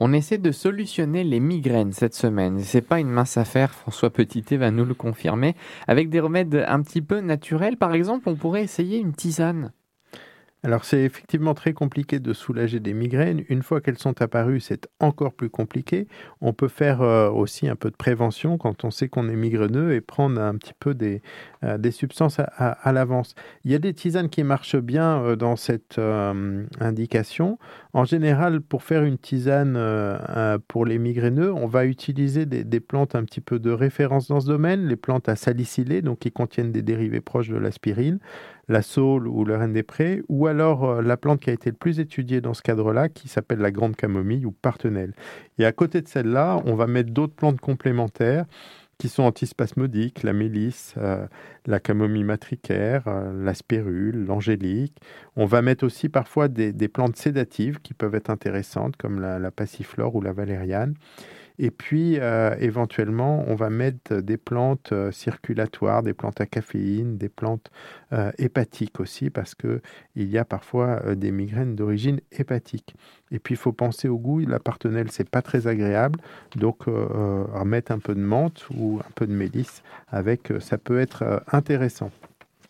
On essaie de solutionner les migraines cette semaine. C'est pas une mince affaire, François Petitet va nous le confirmer. Avec des remèdes un petit peu naturels, par exemple, on pourrait essayer une tisane. Alors c'est effectivement très compliqué de soulager des migraines. Une fois qu'elles sont apparues, c'est encore plus compliqué. On peut faire euh, aussi un peu de prévention quand on sait qu'on est migraineux et prendre un petit peu des, euh, substances à, l'avance. Il y a des tisanes qui marchent bien euh, dans cette indication. En général, pour faire une tisane pour les migraineux, on va utiliser des, des, plantes un petit peu de référence dans ce domaine, les plantes à salicyler, donc qui contiennent des dérivés proches de l'aspirine la saule ou le reine des prés, ou alors euh, la plante qui a été le plus étudiée dans ce cadre-là, qui s'appelle la grande camomille ou partenelle. Et à côté de celle-là, on va mettre d'autres plantes complémentaires qui sont antispasmodiques, la mélisse, euh, la camomille matricaire, euh, la spérule, l'angélique. On va mettre aussi parfois des, plantes sédatives qui peuvent être intéressantes, comme la, la passiflore ou la valériane. Et puis, euh, éventuellement, on va mettre des plantes euh, circulatoires, des plantes à caféine, des plantes euh, hépatiques aussi, parce qu'il y a parfois des migraines d'origine hépatique. Et puis, il faut penser au goût. La partenelle, c'est pas très agréable. Donc, mettre un peu de menthe ou un peu de mélisse avec, ça peut être intéressant.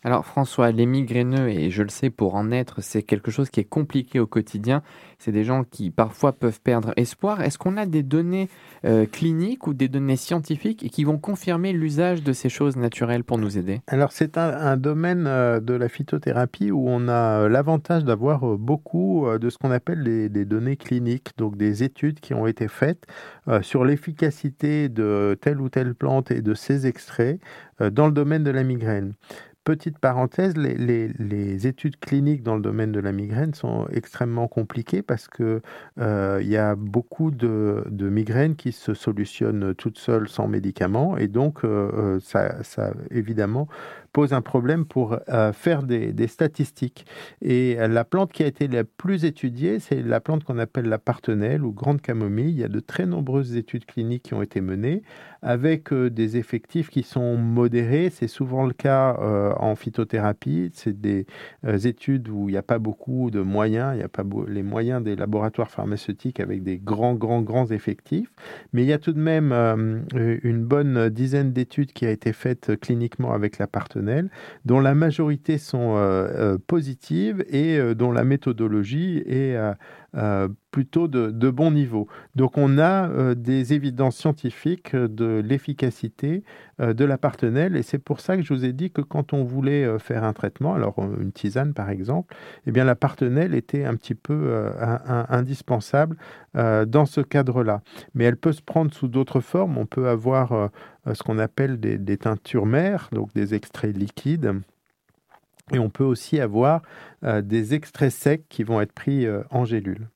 Alors François, les migraineux, et je le sais pour en être, c'est quelque chose qui est compliqué au quotidien. C'est des gens qui parfois peuvent perdre espoir. Est-ce qu'on a des données euh, cliniques ou des données scientifiques qui vont confirmer l'usage de ces choses naturelles pour nous aider? Alors c'est un, domaine euh, de la phytothérapie où on a euh, l'avantage d'avoir beaucoup de ce qu'on appelle des données cliniques, donc des études qui ont été faites sur l'efficacité de telle ou telle plante et de ses extraits dans le domaine de la migraine petite parenthèse, les, études cliniques dans le domaine de la migraine sont extrêmement compliquées parce que euh, il y a beaucoup de, migraines qui se solutionnent toutes seules sans médicaments et donc euh, euh, ça, ça évidemment pose un problème pour euh, faire des, statistiques. Et la plante qui a été la plus étudiée, c'est la plante qu'on appelle la partenelle ou grande camomille. Il y a de très nombreuses études cliniques qui ont été menées avec euh, des effectifs qui sont modérés. C'est souvent le cas euh, en phytothérapie. C'est des études où il n'y a pas beaucoup de moyens, il n'y a pas les moyens des laboratoires pharmaceutiques avec des grands, grands, grands effectifs. Mais il y a tout de même une bonne dizaine d'études qui a été faites cliniquement avec la partenelle dont la majorité sont euh, euh, positives et euh, dont la méthodologie est plutôt de, bon niveau. Donc on a des évidences scientifiques de l'efficacité de la partenelle et c'est pour ça que je vous ai dit que quand on voulait faire un traitement, alors une tisane par exemple, eh bien la partenelle était un petit peu indispensable dans ce cadre-là. Mais elle peut se prendre sous d'autres formes. On peut avoir euh, ce qu'on appelle des, teintures mères, donc des extraits liquides. Et on peut aussi avoir euh, des extraits secs qui vont être pris euh, en gélule.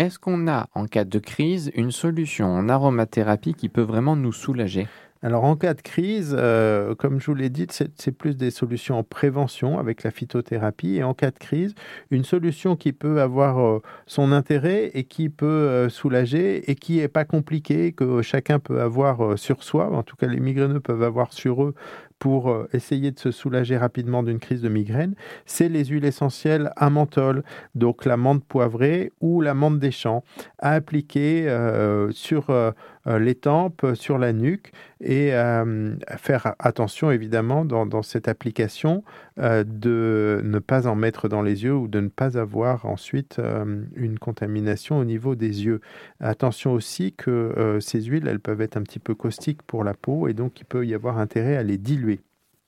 Est-ce qu'on a, en cas de crise, une solution en aromathérapie qui peut vraiment nous soulager? Alors en cas de crise, euh, comme je vous l'ai dit, c'est plus des solutions en prévention avec la phytothérapie. Et en cas de crise, une solution qui peut avoir euh, son intérêt et qui peut euh, soulager et qui n'est pas compliquée, que chacun peut avoir sur soi, en tout cas les migraineux peuvent avoir sur eux pour essayer de se soulager rapidement d'une crise de migraine, c'est les huiles essentielles à menthol, donc la menthe poivrée ou la menthe des champs, à appliquer sur les tempes, sur la nuque euh, faire attention évidemment dans, cette application de ne pas en mettre dans les yeux ou de ne pas avoir ensuite une contamination au niveau des yeux. Attention aussi que ces huiles, elles peuvent être un petit peu caustiques pour la peau et donc il peut y avoir intérêt à les diluer.